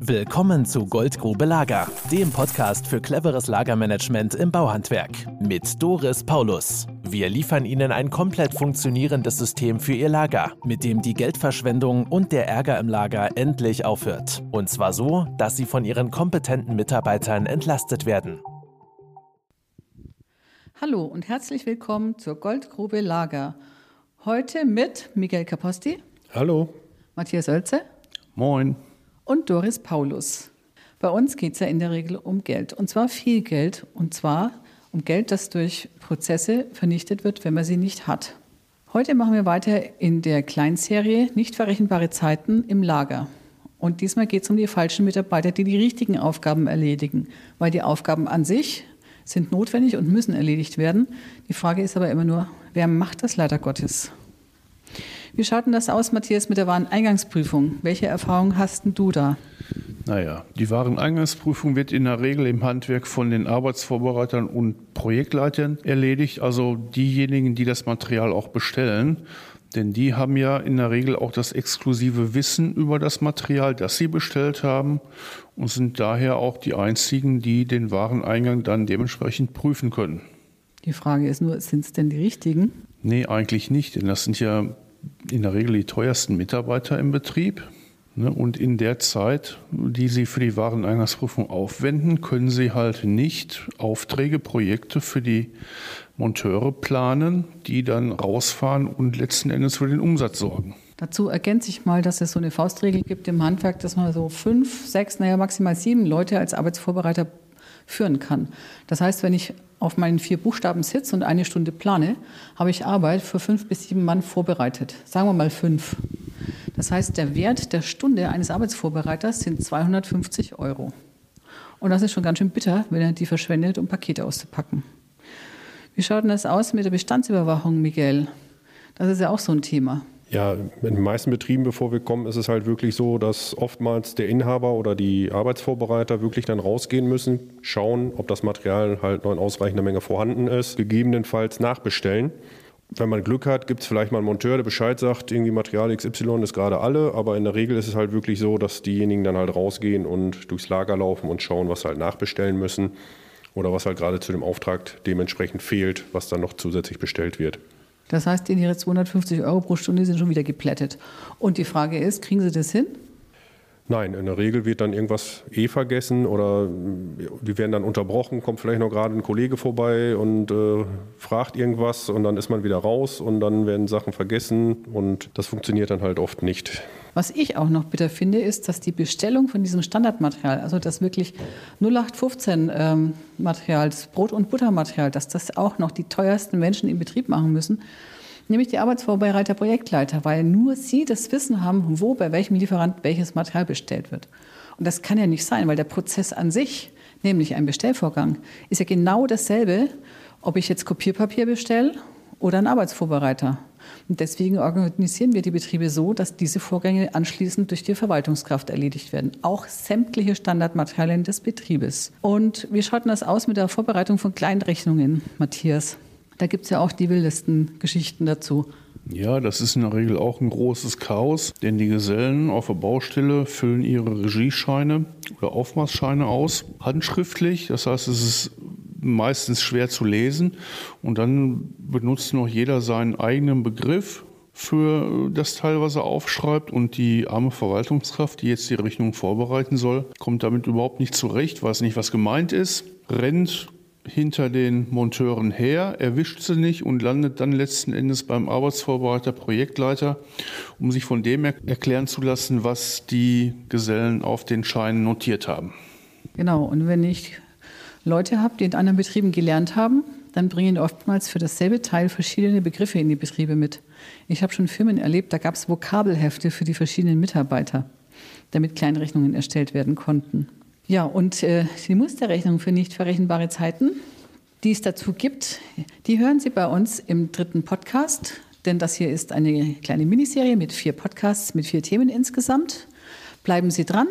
Willkommen zu Goldgrube Lager, dem Podcast für cleveres Lagermanagement im Bauhandwerk mit Doris Paulus. Wir liefern Ihnen ein komplett funktionierendes System für Ihr Lager, mit dem die Geldverschwendung und der Ärger im Lager endlich aufhört. Und zwar so, dass Sie von Ihren kompetenten Mitarbeitern entlastet werden. Hallo und herzlich willkommen zur Goldgrube Lager. Heute mit Miguel Caposti. Hallo. Matthias Oelze. Moin und Doris Paulus. Bei uns geht es ja in der Regel um Geld. Und zwar viel Geld. Und zwar um Geld, das durch Prozesse vernichtet wird, wenn man sie nicht hat. Heute machen wir weiter in der Kleinserie Nicht verrechenbare Zeiten im Lager. Und diesmal geht es um die falschen Mitarbeiter, die die richtigen Aufgaben erledigen. Weil die Aufgaben an sich sind notwendig und müssen erledigt werden. Die Frage ist aber immer nur, wer macht das leider Gottes? Wie schaut denn das aus, Matthias, mit der Wareneingangsprüfung? Welche Erfahrungen hast denn du da? Naja, die Wareneingangsprüfung wird in der Regel im Handwerk von den Arbeitsvorbereitern und Projektleitern erledigt, also diejenigen, die das Material auch bestellen. Denn die haben ja in der Regel auch das exklusive Wissen über das Material, das sie bestellt haben und sind daher auch die einzigen, die den Wareneingang dann dementsprechend prüfen können. Die Frage ist nur, sind es denn die richtigen? Nee, eigentlich nicht, denn das sind ja in der Regel die teuersten Mitarbeiter im Betrieb. Ne, und in der Zeit, die Sie für die Wareneingangsprüfung aufwenden, können Sie halt nicht Aufträge, Projekte für die Monteure planen, die dann rausfahren und letzten Endes für den Umsatz sorgen. Dazu ergänze ich mal, dass es so eine Faustregel gibt im Handwerk, dass man so fünf, sechs, naja maximal sieben Leute als Arbeitsvorbereiter führen kann. Das heißt, wenn ich auf meinen vier Buchstaben sitze und eine Stunde plane, habe ich Arbeit für fünf bis sieben Mann vorbereitet. Sagen wir mal fünf. Das heißt, der Wert der Stunde eines Arbeitsvorbereiters sind 250 Euro. Und das ist schon ganz schön bitter, wenn er die verschwendet, um Pakete auszupacken. Wie schaut denn das aus mit der Bestandsüberwachung, Miguel? Das ist ja auch so ein Thema. Ja, in den meisten Betrieben, bevor wir kommen, ist es halt wirklich so, dass oftmals der Inhaber oder die Arbeitsvorbereiter wirklich dann rausgehen müssen, schauen, ob das Material halt noch in ausreichender Menge vorhanden ist, gegebenenfalls nachbestellen. Wenn man Glück hat, gibt es vielleicht mal einen Monteur, der Bescheid sagt, irgendwie Material XY ist gerade alle, aber in der Regel ist es halt wirklich so, dass diejenigen dann halt rausgehen und durchs Lager laufen und schauen, was halt nachbestellen müssen oder was halt gerade zu dem Auftrag dementsprechend fehlt, was dann noch zusätzlich bestellt wird. Das heißt, ihre 250 Euro pro Stunde sind schon wieder geplättet. Und die Frage ist, kriegen Sie das hin? Nein, in der Regel wird dann irgendwas eh vergessen oder die werden dann unterbrochen, kommt vielleicht noch gerade ein Kollege vorbei und äh, fragt irgendwas und dann ist man wieder raus und dann werden Sachen vergessen und das funktioniert dann halt oft nicht. Was ich auch noch bitter finde, ist, dass die Bestellung von diesem Standardmaterial, also das wirklich 0815 ähm, das Brot- und Buttermaterial, dass das auch noch die teuersten Menschen im Betrieb machen müssen, nämlich die Arbeitsvorbereiter, Projektleiter, weil nur sie das Wissen haben, wo bei welchem Lieferant welches Material bestellt wird. Und das kann ja nicht sein, weil der Prozess an sich, nämlich ein Bestellvorgang, ist ja genau dasselbe, ob ich jetzt Kopierpapier bestelle oder einen Arbeitsvorbereiter. Und deswegen organisieren wir die Betriebe so, dass diese Vorgänge anschließend durch die Verwaltungskraft erledigt werden. Auch sämtliche Standardmaterialien des Betriebes. Und wie schaut denn das aus mit der Vorbereitung von Kleinrechnungen, Matthias? Da gibt es ja auch die wildesten Geschichten dazu. Ja, das ist in der Regel auch ein großes Chaos, denn die Gesellen auf der Baustelle füllen ihre Regiescheine oder Aufmaßscheine aus, handschriftlich. Das heißt, es ist meistens schwer zu lesen. Und dann benutzt noch jeder seinen eigenen Begriff für das Teil, was er aufschreibt. Und die arme Verwaltungskraft, die jetzt die Rechnung vorbereiten soll, kommt damit überhaupt nicht zurecht, weiß nicht, was gemeint ist, rennt hinter den Monteuren her, erwischt sie nicht und landet dann letzten Endes beim Arbeitsvorbereiter, Projektleiter, um sich von dem erklären zu lassen, was die Gesellen auf den Scheinen notiert haben. Genau, und wenn ich Leute habe, die in anderen Betrieben gelernt haben, dann bringen oftmals für dasselbe Teil verschiedene Begriffe in die Betriebe mit. Ich habe schon Firmen erlebt, da gab es Vokabelhefte für die verschiedenen Mitarbeiter, damit Kleinrechnungen erstellt werden konnten. Ja, und äh, die Musterrechnung für nicht verrechenbare Zeiten, die es dazu gibt, die hören Sie bei uns im dritten Podcast, denn das hier ist eine kleine Miniserie mit vier Podcasts, mit vier Themen insgesamt. Bleiben Sie dran,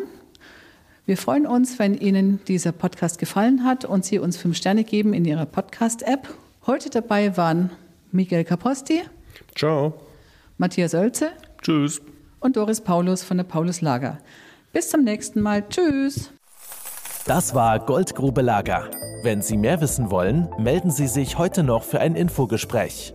wir freuen uns, wenn Ihnen dieser Podcast gefallen hat und Sie uns fünf Sterne geben in Ihrer Podcast-App. Heute dabei waren Miguel Caposti. Ciao. Matthias Oelze. Tschüss. Und Doris Paulus von der Paulus Lager. Bis zum nächsten Mal. Tschüss. Das war Goldgrube Lager. Wenn Sie mehr wissen wollen, melden Sie sich heute noch für ein Infogespräch.